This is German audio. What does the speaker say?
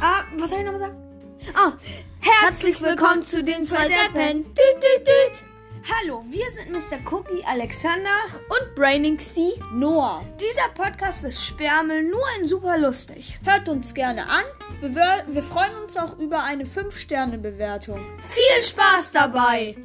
Ah, was soll ich nochmal sagen? Ah, herzlich willkommen zu den zwei Deppen. Düt, düt, düt. Hallo, wir sind Mr. Cookie, Alexander. Und Brainingsty Noah. Dieser Podcast ist Spermel, nur ein super lustig. Hört uns gerne an. Wir, wir freuen uns auch über eine 5-Sterne-Bewertung. Viel Spaß dabei!